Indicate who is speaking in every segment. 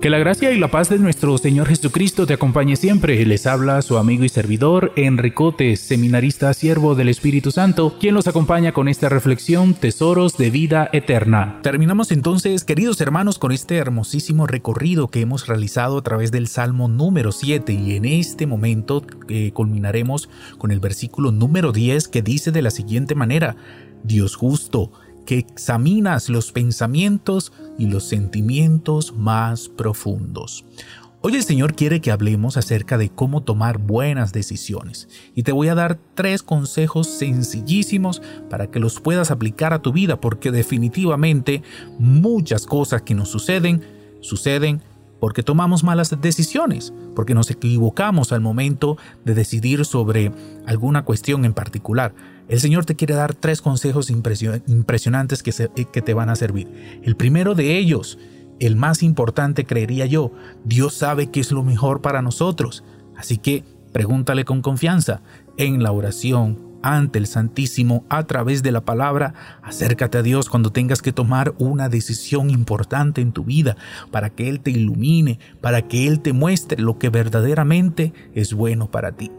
Speaker 1: Que la gracia y la paz de nuestro Señor Jesucristo te acompañe siempre. Les habla su amigo y servidor Enricote, seminarista siervo del Espíritu Santo, quien los acompaña con esta reflexión Tesoros de vida eterna. Terminamos entonces, queridos hermanos, con este hermosísimo recorrido que hemos realizado a través del Salmo número 7 y en este momento eh, culminaremos con el versículo número 10 que dice de la siguiente manera, Dios justo, que examinas los pensamientos y los sentimientos más profundos. Hoy el Señor quiere que hablemos acerca de cómo tomar buenas decisiones y te voy a dar tres consejos sencillísimos para que los puedas aplicar a tu vida porque definitivamente muchas cosas que nos suceden suceden porque tomamos malas decisiones, porque nos equivocamos al momento de decidir sobre alguna cuestión en particular. El Señor te quiere dar tres consejos impresionantes que, que te van a servir. El primero de ellos, el más importante creería yo, Dios sabe qué es lo mejor para nosotros. Así que pregúntale con confianza en la oración, ante el Santísimo a través de la palabra. Acércate a Dios cuando tengas que tomar una decisión importante en tu vida para que Él te ilumine, para que Él te muestre lo que verdaderamente es bueno para ti.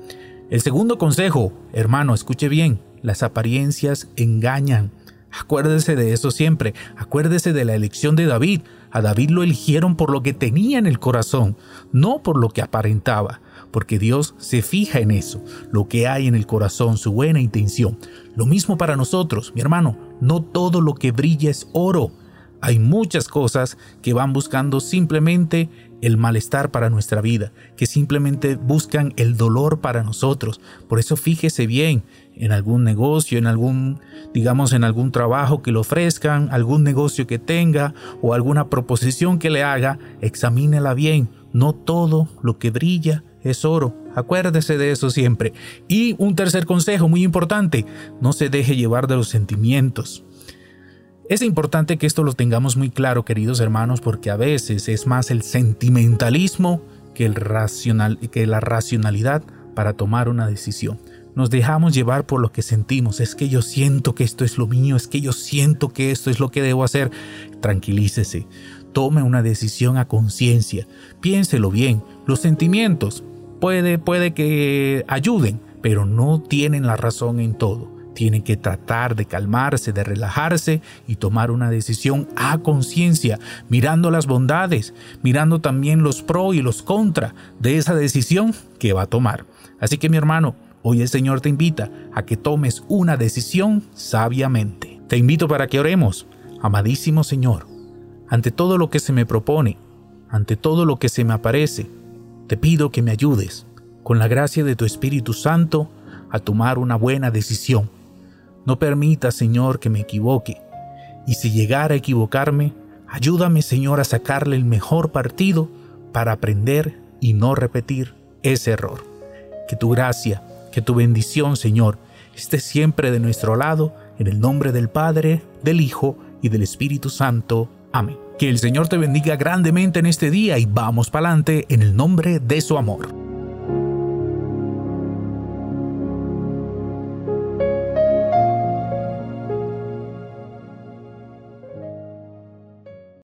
Speaker 1: El segundo consejo, hermano, escuche bien, las apariencias engañan. Acuérdese de eso siempre. Acuérdese de la elección de David. A David lo eligieron por lo que tenía en el corazón, no por lo que aparentaba, porque Dios se fija en eso, lo que hay en el corazón, su buena intención. Lo mismo para nosotros, mi hermano, no todo lo que brilla es oro. Hay muchas cosas que van buscando simplemente el malestar para nuestra vida, que simplemente buscan el dolor para nosotros. Por eso fíjese bien en algún negocio, en algún, digamos, en algún trabajo que le ofrezcan, algún negocio que tenga o alguna proposición que le haga, examínela bien. No todo lo que brilla es oro. Acuérdese de eso siempre. Y un tercer consejo muy importante, no se deje llevar de los sentimientos. Es importante que esto lo tengamos muy claro, queridos hermanos, porque a veces es más el sentimentalismo que, el racional, que la racionalidad para tomar una decisión. Nos dejamos llevar por lo que sentimos. Es que yo siento que esto es lo mío, es que yo siento que esto es lo que debo hacer. Tranquilícese, tome una decisión a conciencia, piénselo bien. Los sentimientos puede, puede que ayuden, pero no tienen la razón en todo tiene que tratar de calmarse, de relajarse y tomar una decisión a conciencia, mirando las bondades, mirando también los pro y los contra de esa decisión que va a tomar. Así que mi hermano, hoy el Señor te invita a que tomes una decisión sabiamente. Te invito para que oremos. Amadísimo Señor, ante todo lo que se me propone, ante todo lo que se me aparece, te pido que me ayudes, con la gracia de tu Espíritu Santo, a tomar una buena decisión no permita, Señor, que me equivoque. Y si llegara a equivocarme, ayúdame, Señor, a sacarle el mejor partido para aprender y no repetir ese error. Que tu gracia, que tu bendición, Señor, esté siempre de nuestro lado, en el nombre del Padre, del Hijo y del Espíritu Santo. Amén. Que el Señor te bendiga grandemente en este día y vamos para adelante en el nombre de su amor.